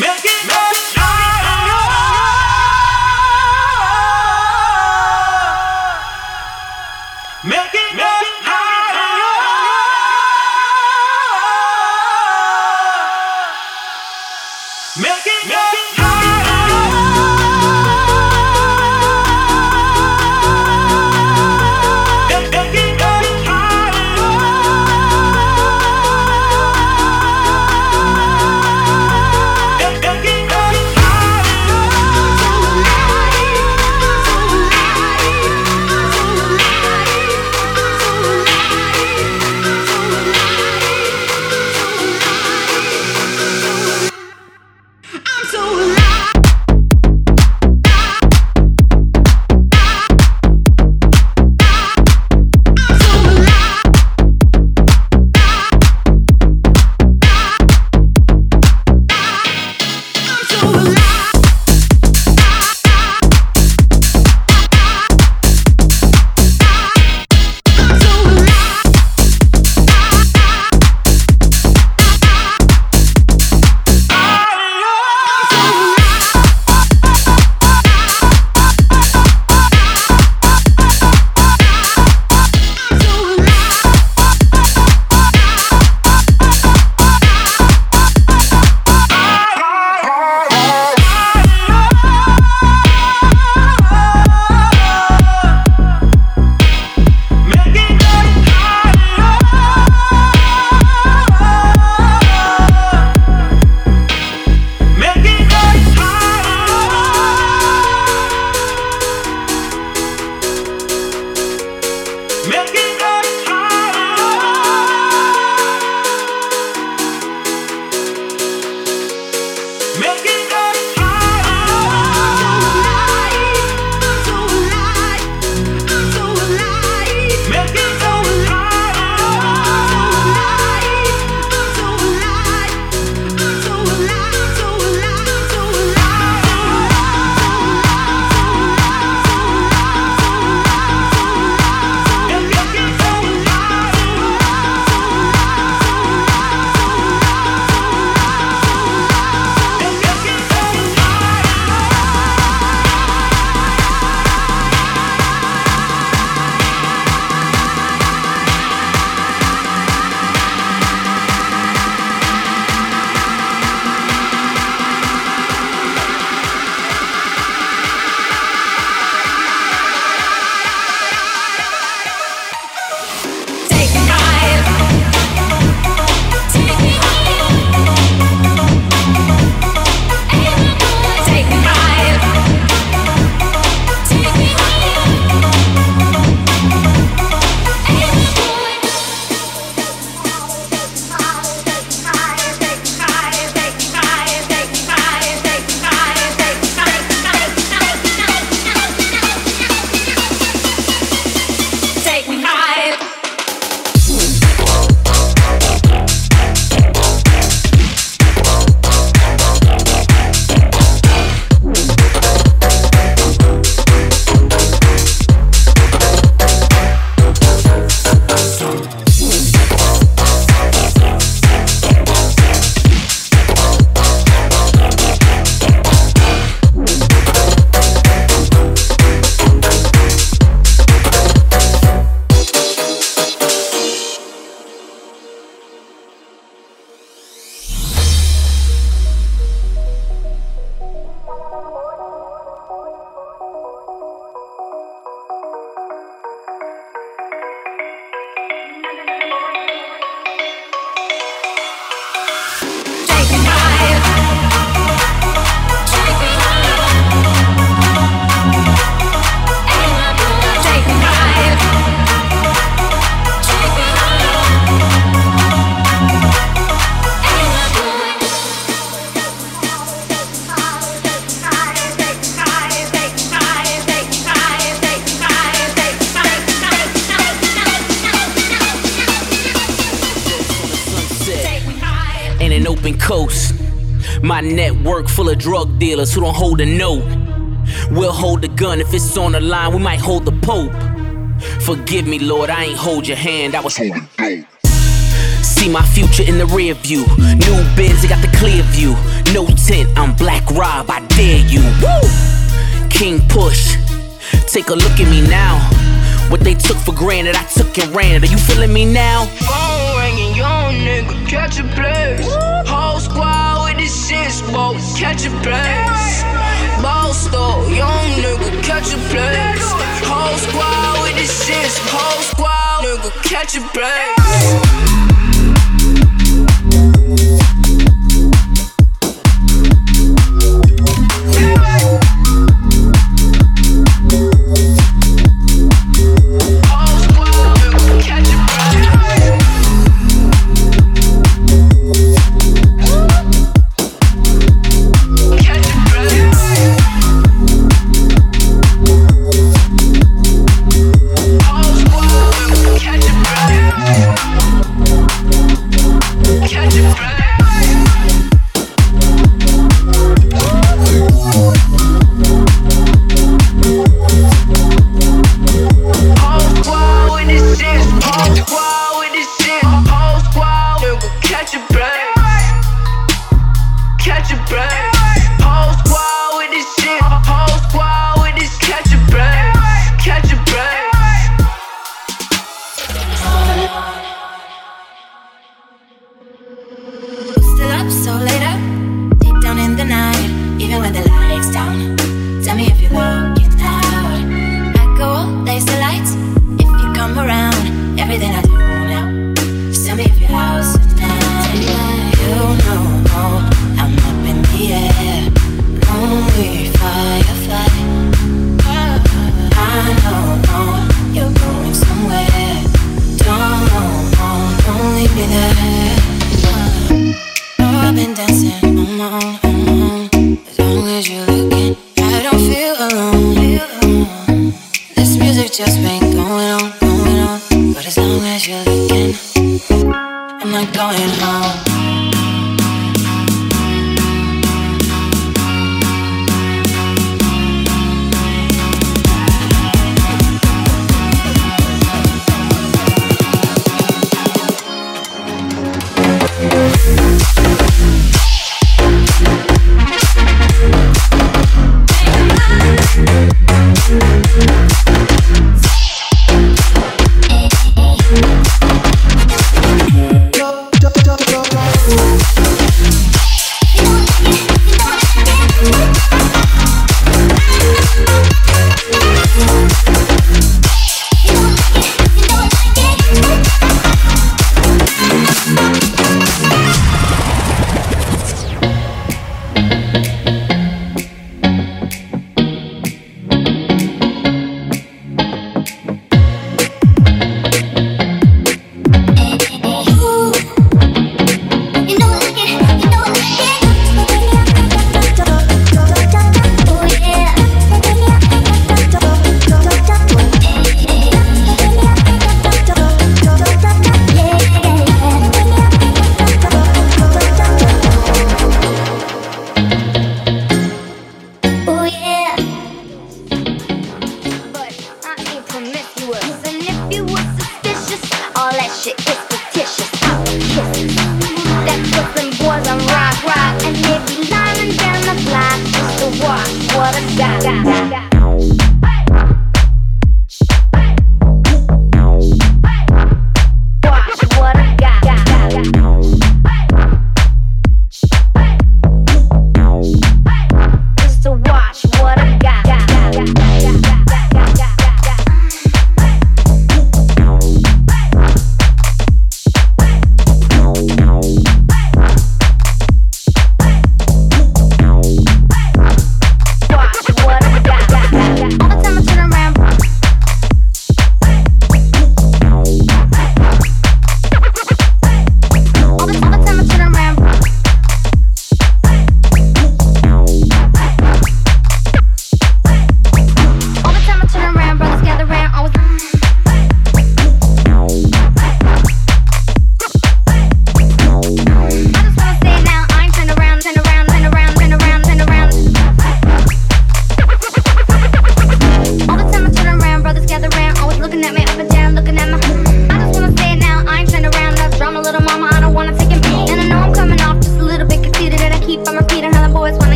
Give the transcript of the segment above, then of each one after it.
Merci. Merci. Drug dealers who don't hold a note. We'll hold the gun if it's on the line, we might hold the Pope. Forgive me, Lord, I ain't hold your hand, I was holding dope. See my future in the rear view. New Benz, I got the clear view. No tint, I'm Black Rob, I dare you. Woo! King Push, take a look at me now. What they took for granted, I took and ran. Are you feeling me now? Phone ringing, young nigga, catch a place. Whole squad with the smoke, catch a place. Boss though, young nigga, catch a place. Whole squad with the shit, whole squad, nigga, catch a place.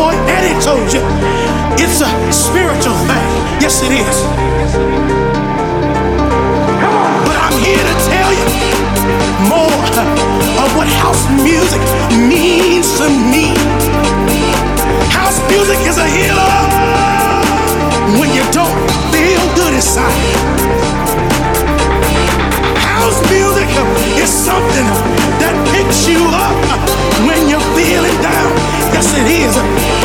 Boy Eddie told you, it's a spiritual thing. Yes, it is. But I'm here to tell you more of what house music means to me. House music is a healer when you don't feel good inside house music is something that picks you up when you're feeling down. Yes, it is.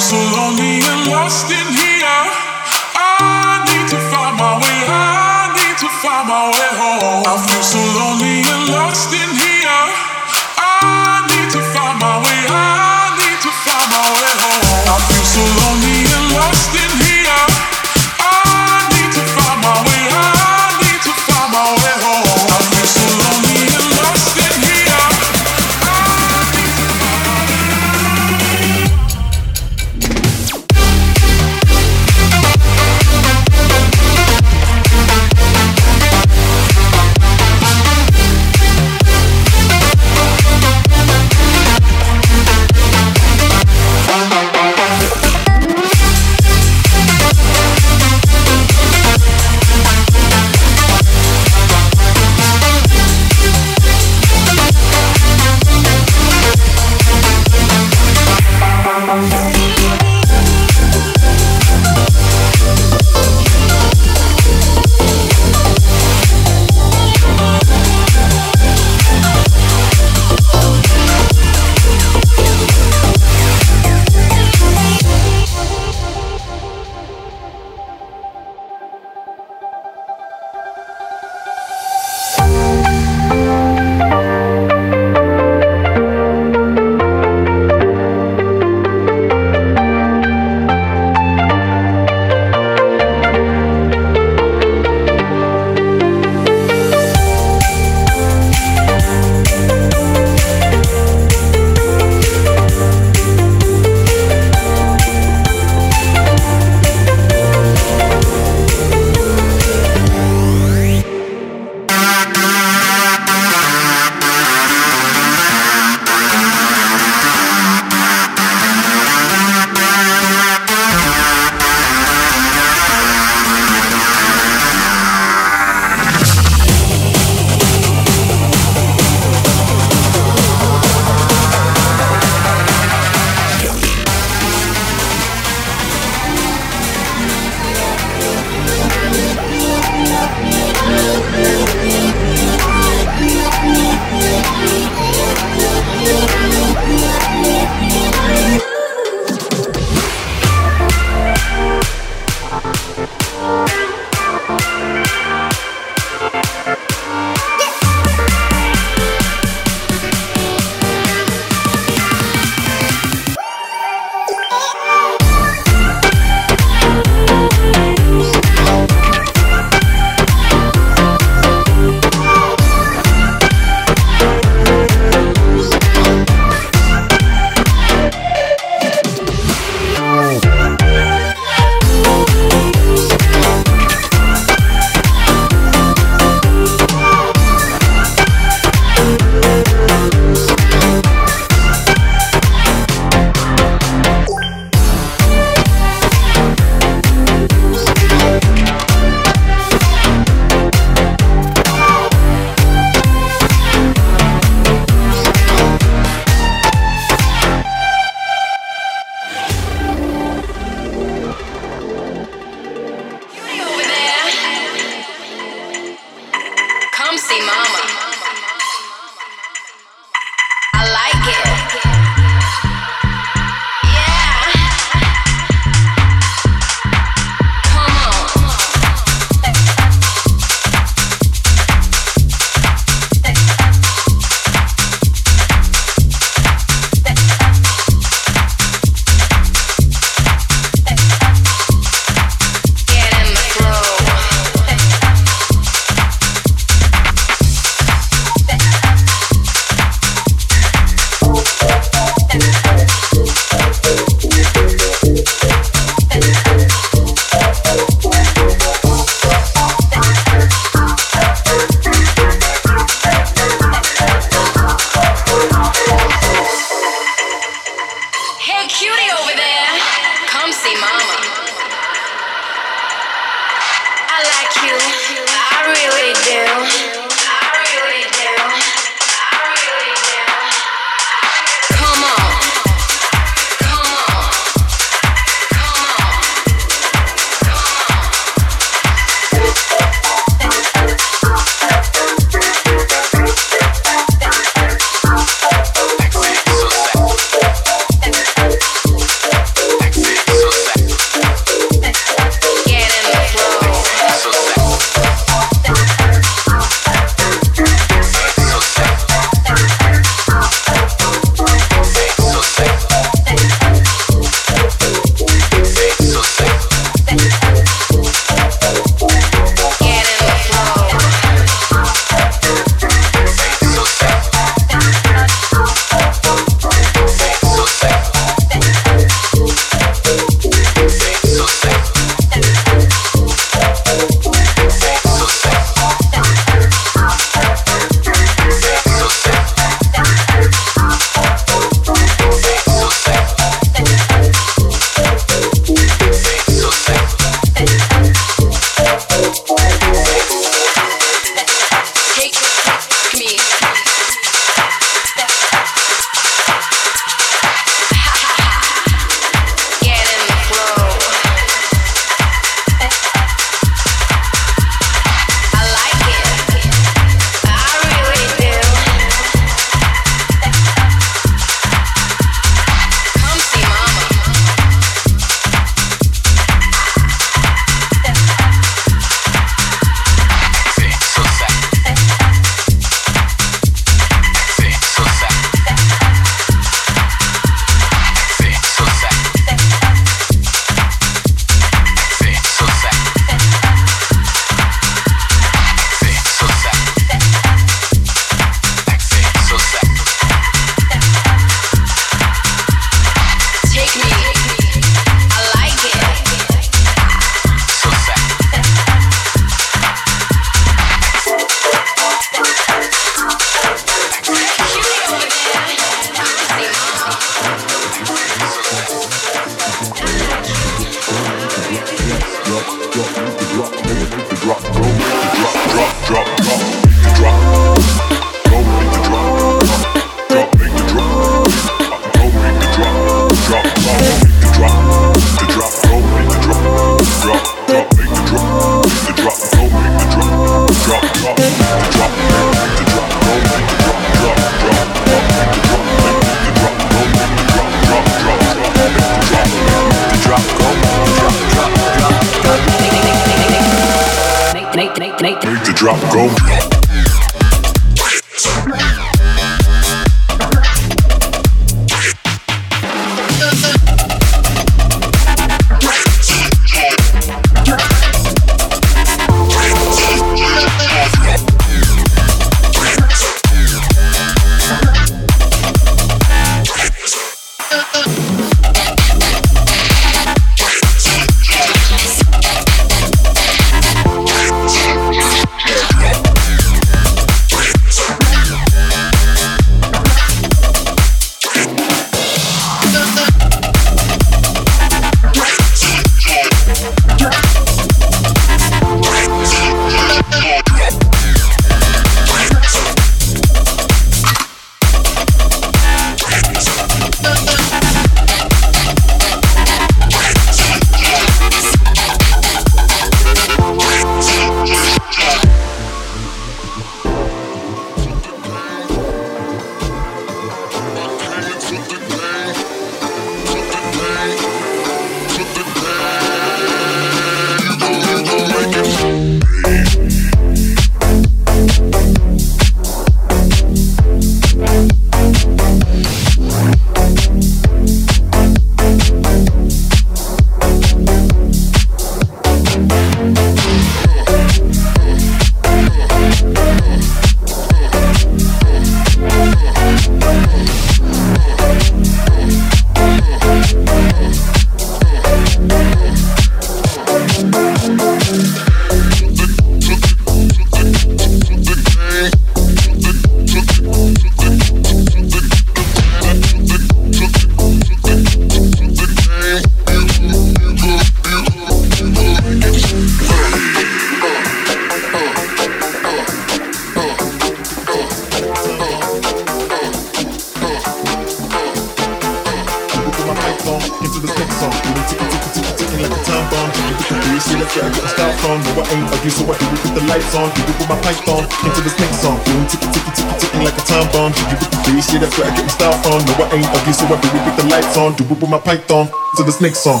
ticking, ticking, ticking, ticking, ticking like a time bomb. You with the bass, yeah, that's where I get my style from. No, I ain't ugly, so I do it with the lights on. Do it with my python, to the snake song.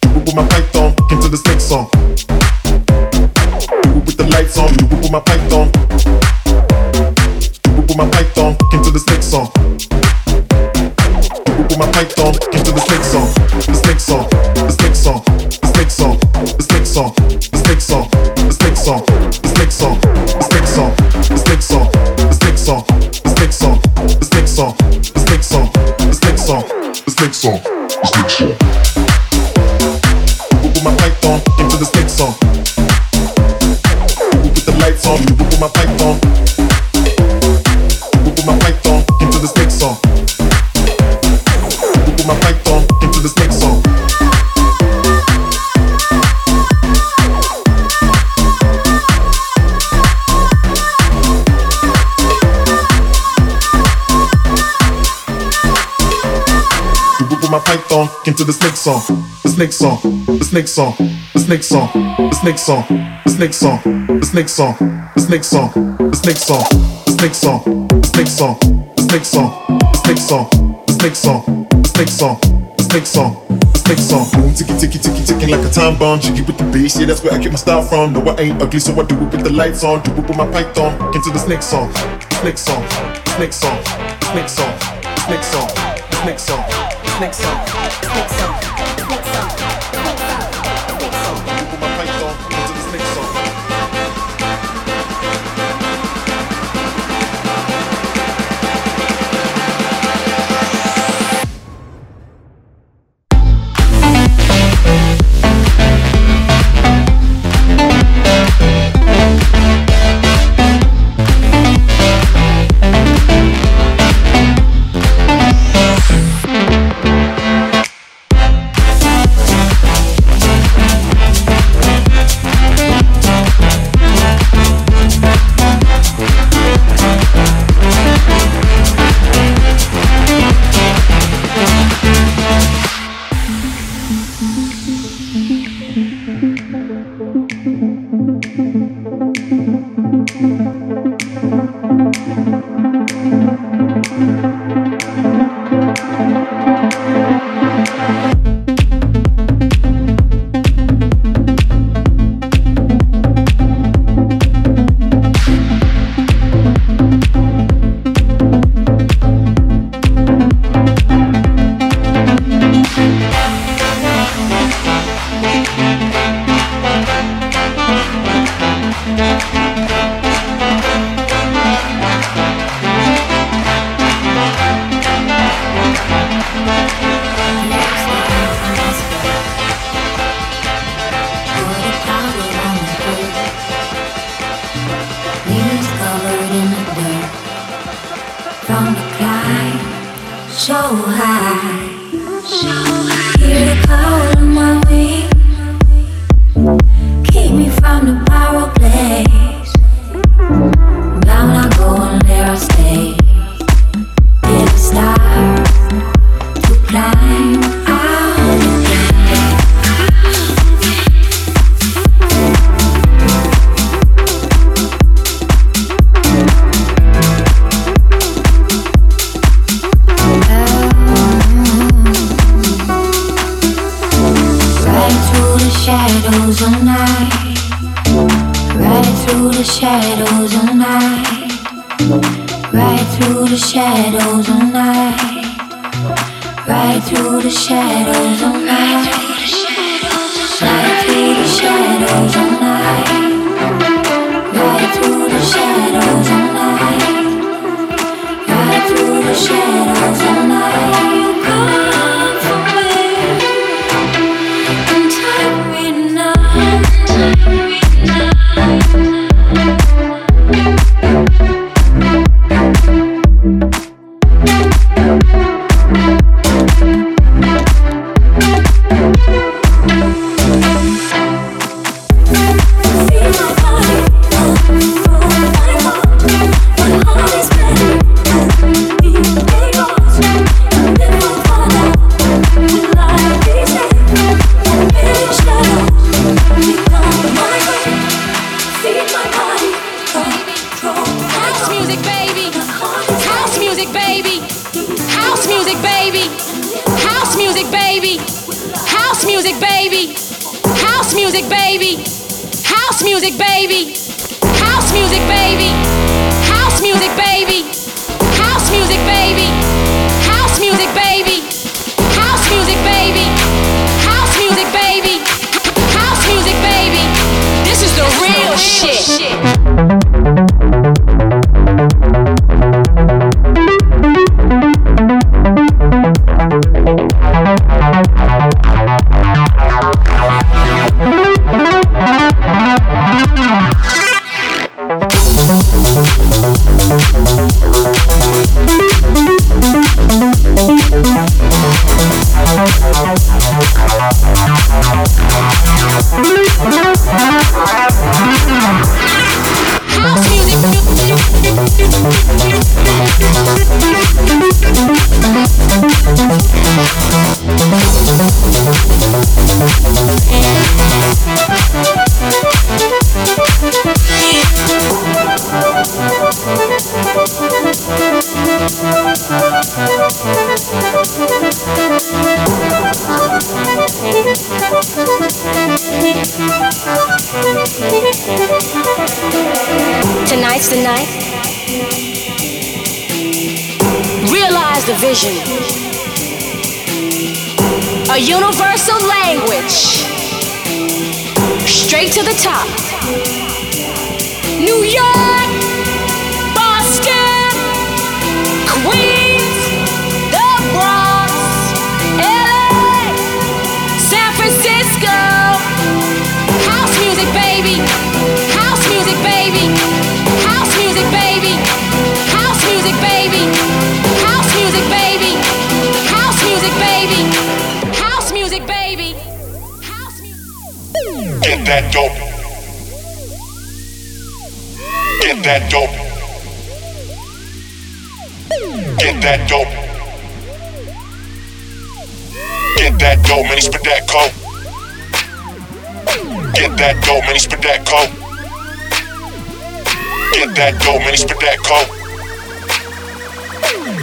Do it with my python, came to the snake song. Do it with the lights on. Do it with my python. Do it with my python, came to the snake song. Do it my python, came to the snake song. The snake song, the snake song, the snake song, the snake song, the snake song, the snake song. Song, uh, the snake song. Put my python into the snake song. Put the lights on, python into the snake song, the snake song, the snake song, the snake song, the snake song, the snake song, the snake song, the snake song, the snake song, the snake song, the snake song, the snake song, the snake song, the snake song, the snake song, the snake song, snake song. Boom, ticky ticky ticky ticking like a time bomb. Jiggy with the bass, yeah, that's where I get my style from. No, I ain't ugly, so I do it with the lights on. Do it with my python into the snake song, snake song, snake song, snake song, snake song, snake song. Song. Next song. through the shadows of night. Right through the shadows of night. Right through the shadows of night. Right through the shadows of night. Right through the shadows of night. Come.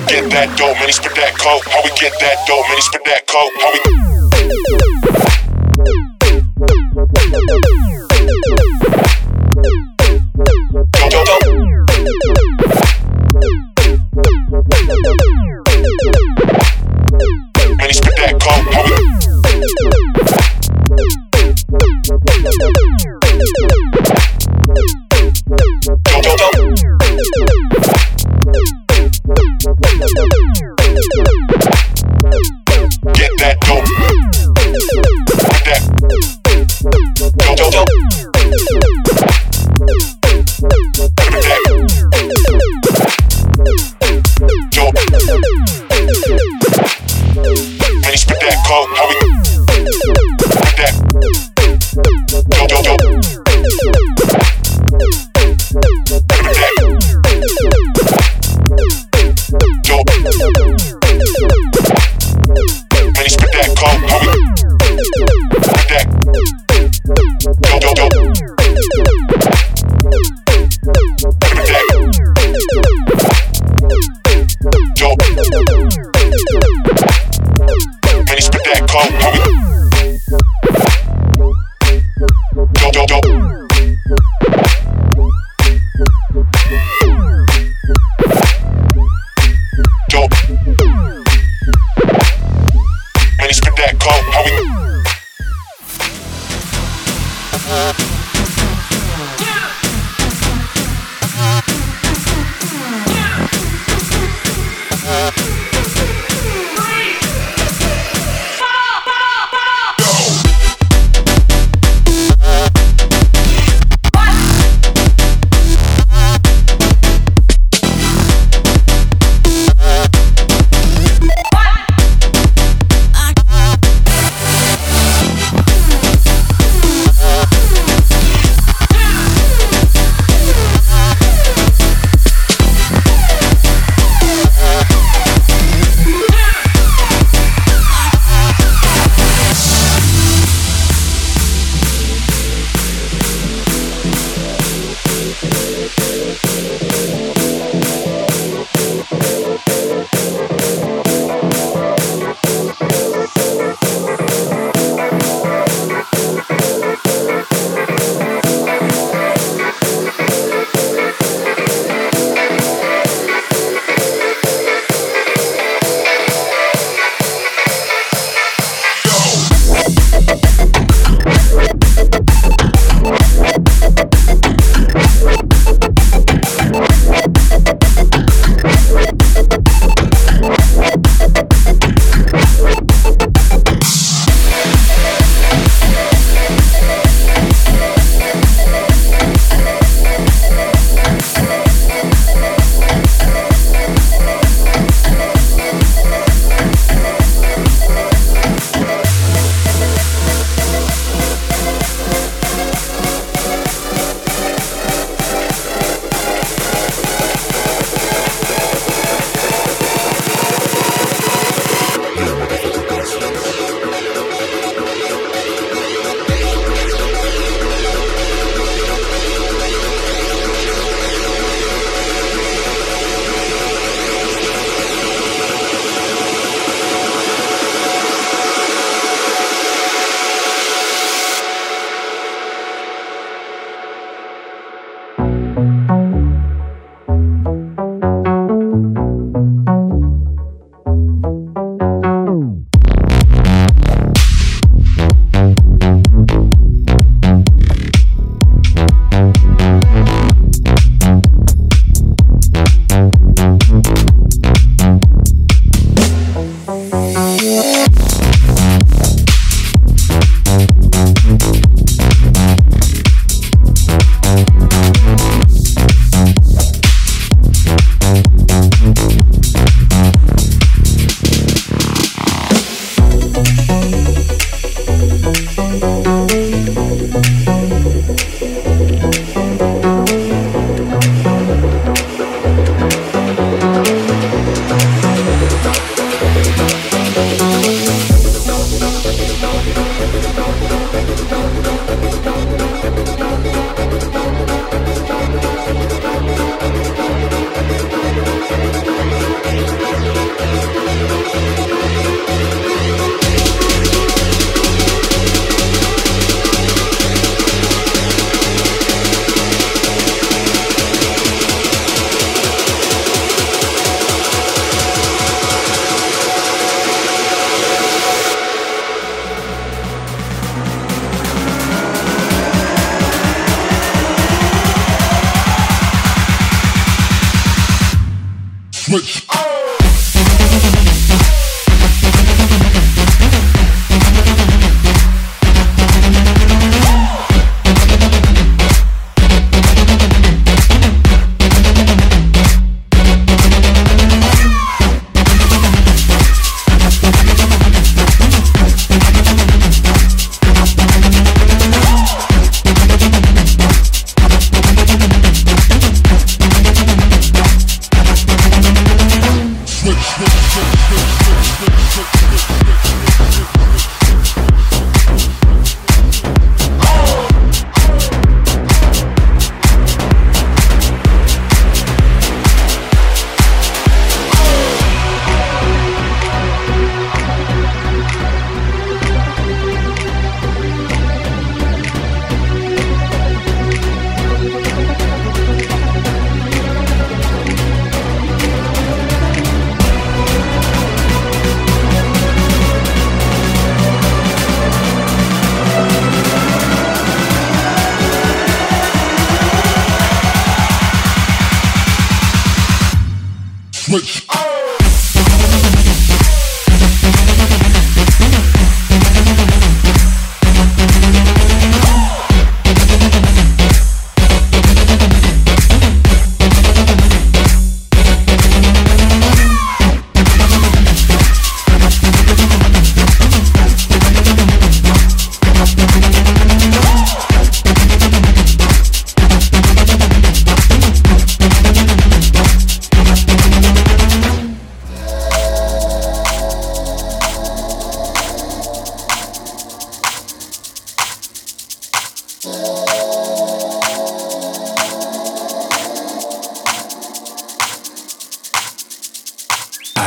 Get that dope, man, spit that coke. How we get that dope, man, spit that coke. How we.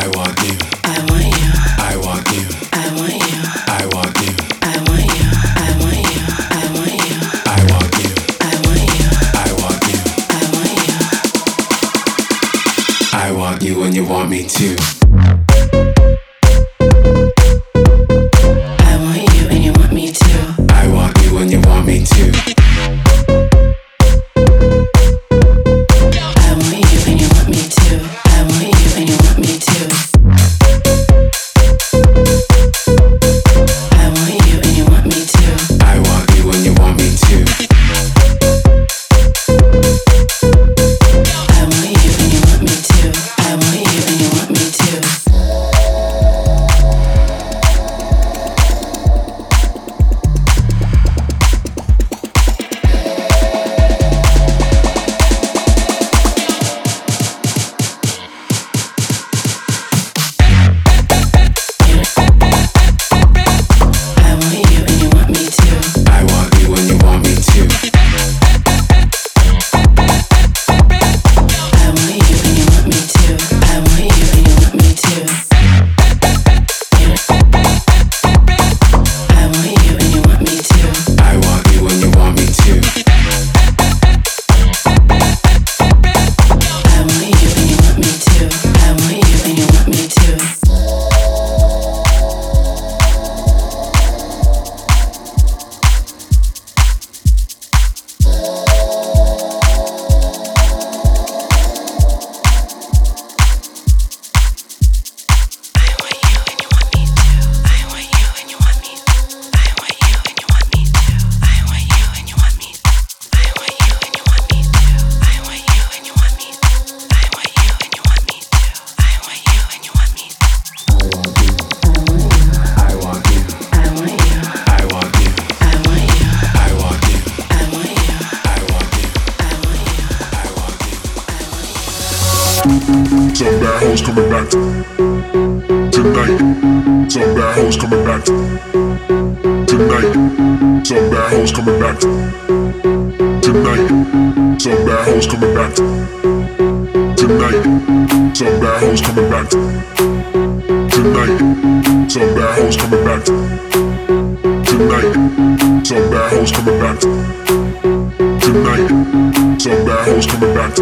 I want you. hoes coming back tonight. Some bad hoes coming back tonight. Some bad hoes coming back tonight. Some bad hoes coming back tonight. Some bad hoes coming back tonight. Some bad hoes coming back.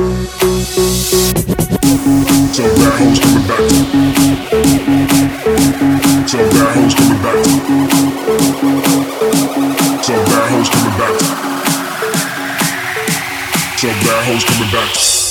Some bad hoes coming back. hoes coming back.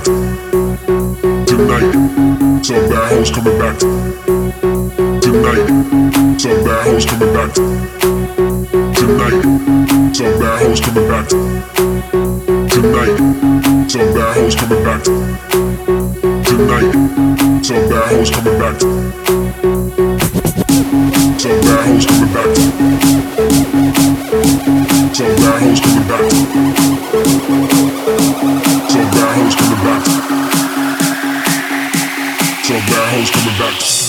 Back tonight. Some bad hoes coming back tonight. Some bad hoes coming back tonight. Some bad hoes coming back tonight. Some bad hoes coming back tonight. Some bad hoes coming back. Some bad hoes coming back. Some bad hoes coming back. Hoes coming back.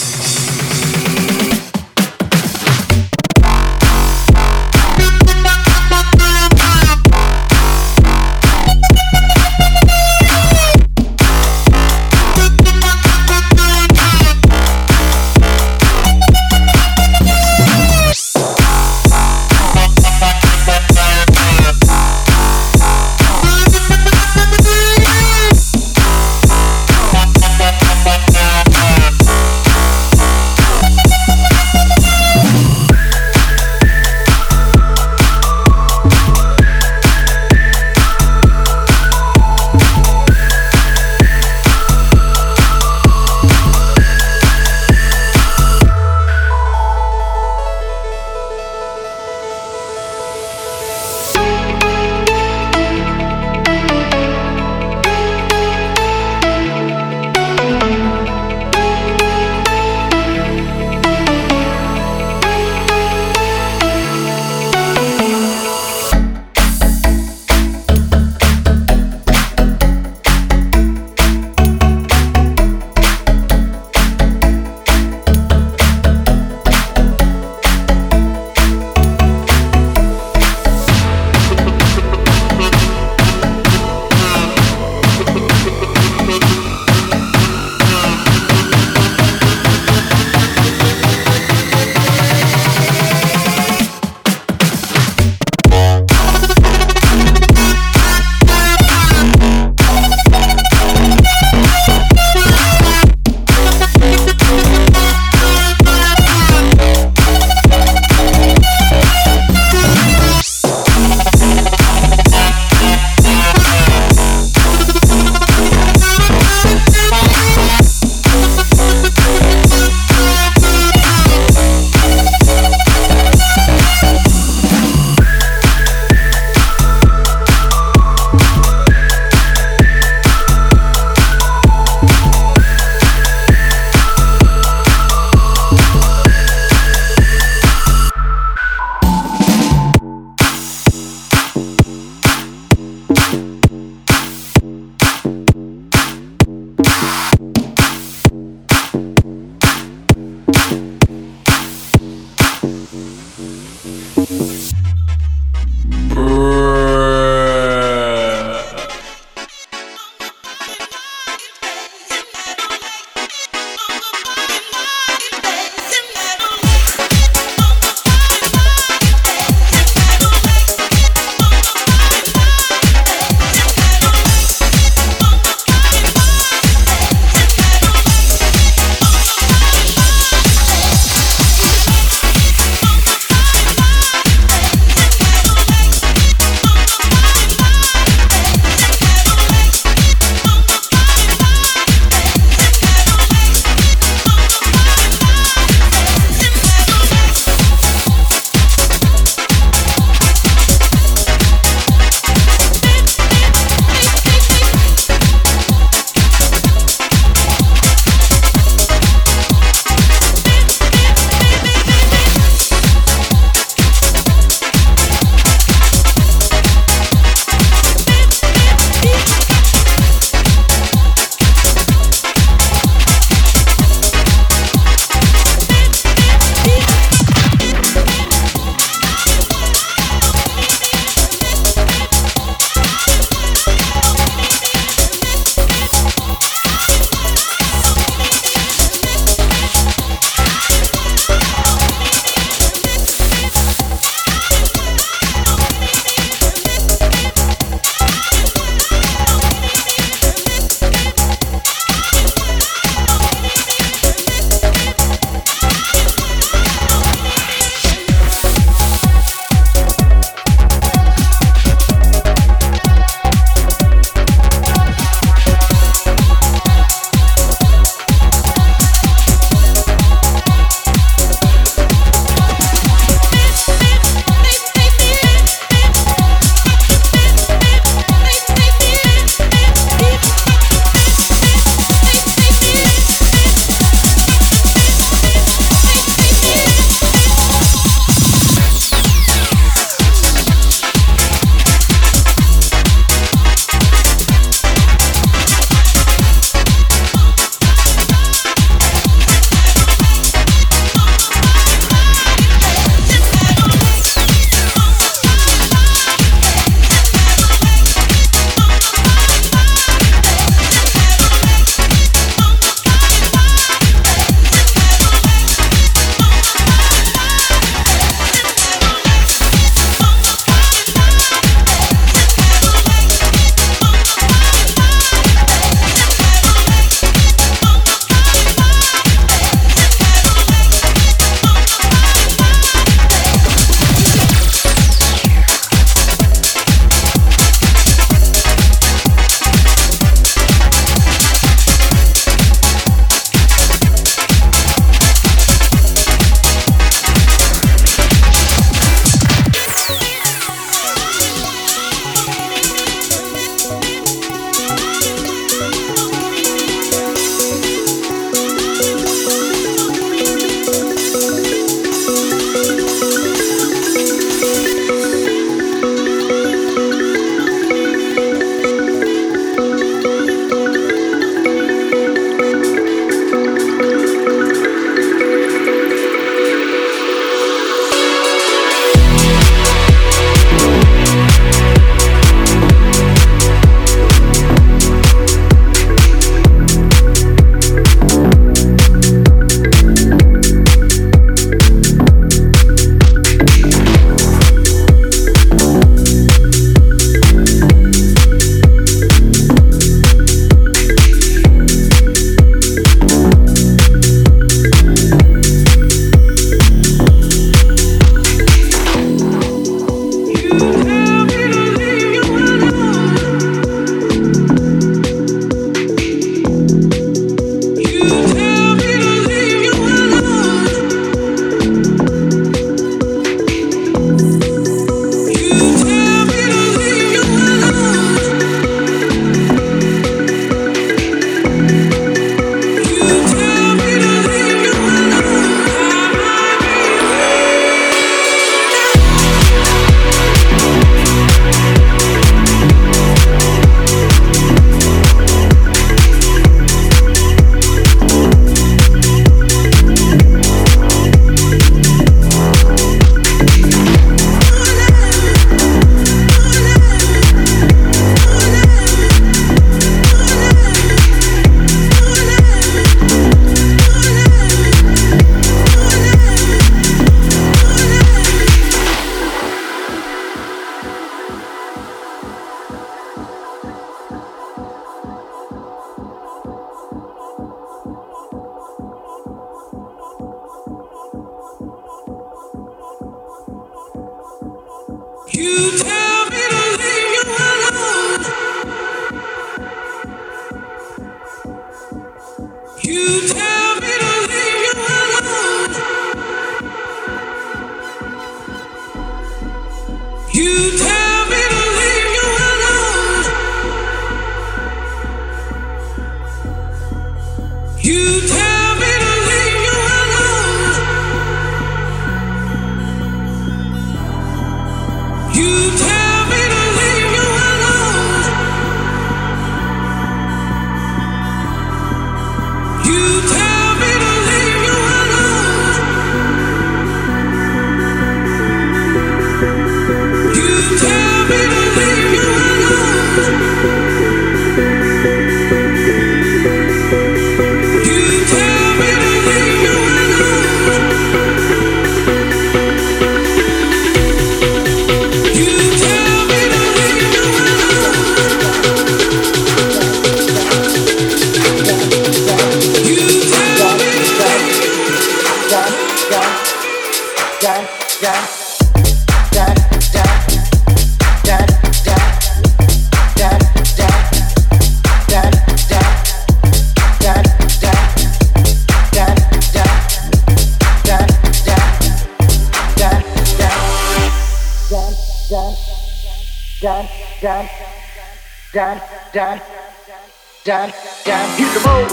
Take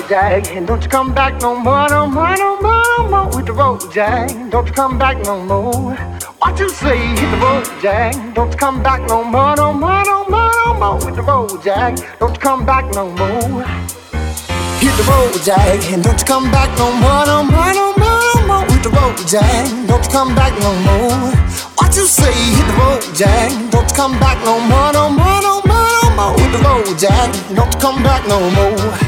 jag. Don't you come back no more, no more, no more, no more with the road, Jack. Don't you come back no more. What you say? Hit the road, Jack. Don't you come back no more, no more, no more, no more with the road, Jack. Don't you come back no more. Hit the road. And don't you come back no more, no more, no more, no more with the road, Jack. Don't you come back no more. What you say? Hit the road, Jack. Don't you come back no more, no more, no more, no more with the road, Jack. Don't you come back no more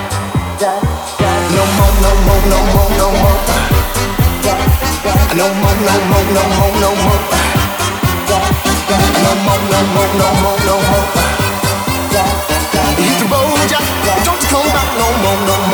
No more, no more, no more, no more. No more, no more, no more, no more. No more, no more, no more, no more. Hit the. Don't come back no more, no more.